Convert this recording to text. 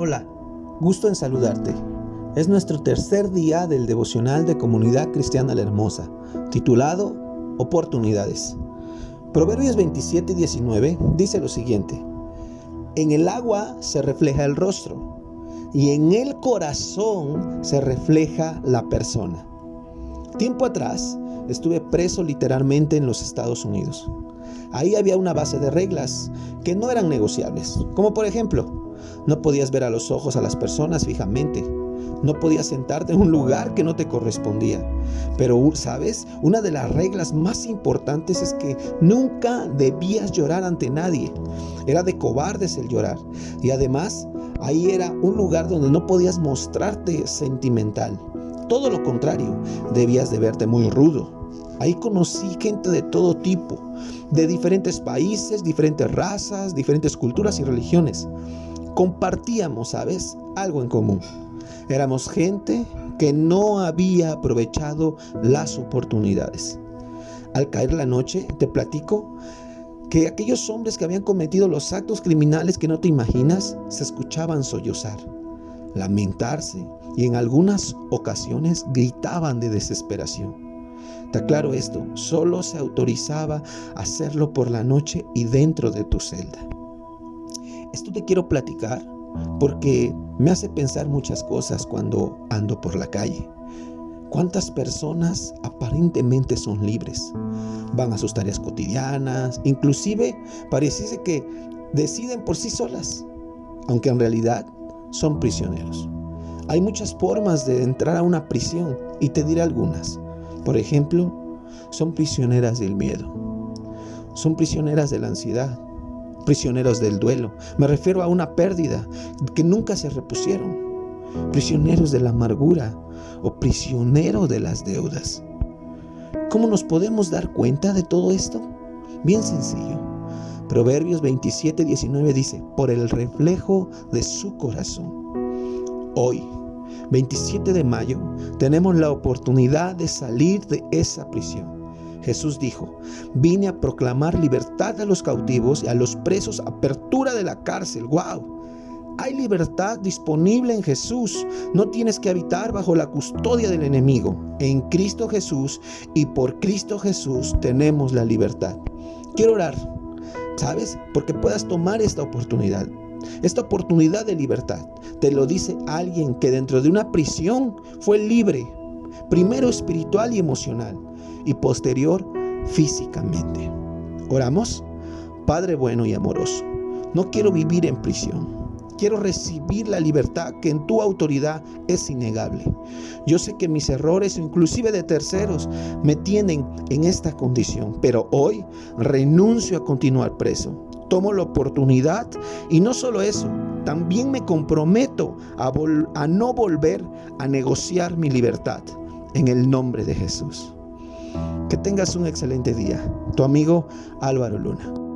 Hola, gusto en saludarte. Es nuestro tercer día del devocional de Comunidad Cristiana La Hermosa, titulado Oportunidades. Proverbios 27 y 19 dice lo siguiente, En el agua se refleja el rostro y en el corazón se refleja la persona. Tiempo atrás estuve preso literalmente en los Estados Unidos. Ahí había una base de reglas que no eran negociables, como por ejemplo, no podías ver a los ojos a las personas fijamente. No podías sentarte en un lugar que no te correspondía. Pero, ¿sabes? Una de las reglas más importantes es que nunca debías llorar ante nadie. Era de cobardes el llorar. Y además, ahí era un lugar donde no podías mostrarte sentimental. Todo lo contrario, debías de verte muy rudo. Ahí conocí gente de todo tipo, de diferentes países, diferentes razas, diferentes culturas y religiones compartíamos, ¿sabes? Algo en común. Éramos gente que no había aprovechado las oportunidades. Al caer la noche, te platico que aquellos hombres que habían cometido los actos criminales que no te imaginas se escuchaban sollozar, lamentarse y en algunas ocasiones gritaban de desesperación. Te aclaro esto, solo se autorizaba hacerlo por la noche y dentro de tu celda. Esto te quiero platicar porque me hace pensar muchas cosas cuando ando por la calle. ¿Cuántas personas aparentemente son libres? Van a sus tareas cotidianas, inclusive pareciese que deciden por sí solas, aunque en realidad son prisioneros. Hay muchas formas de entrar a una prisión y te diré algunas. Por ejemplo, son prisioneras del miedo, son prisioneras de la ansiedad, prisioneros del duelo. Me refiero a una pérdida que nunca se repusieron. Prisioneros de la amargura o prisioneros de las deudas. ¿Cómo nos podemos dar cuenta de todo esto? Bien sencillo. Proverbios 27, 19 dice, por el reflejo de su corazón. Hoy, 27 de mayo, tenemos la oportunidad de salir de esa prisión Jesús dijo, vine a proclamar libertad a los cautivos y a los presos, apertura de la cárcel. ¡Wow! Hay libertad disponible en Jesús. No tienes que habitar bajo la custodia del enemigo. En Cristo Jesús y por Cristo Jesús tenemos la libertad. Quiero orar, ¿sabes? Porque puedas tomar esta oportunidad. Esta oportunidad de libertad te lo dice alguien que dentro de una prisión fue libre, primero espiritual y emocional y posterior físicamente. Oramos, Padre bueno y amoroso, no quiero vivir en prisión. Quiero recibir la libertad que en tu autoridad es innegable. Yo sé que mis errores, inclusive de terceros, me tienen en esta condición, pero hoy renuncio a continuar preso. Tomo la oportunidad y no solo eso, también me comprometo a, a no volver a negociar mi libertad en el nombre de Jesús. Que tengas un excelente día. Tu amigo Álvaro Luna.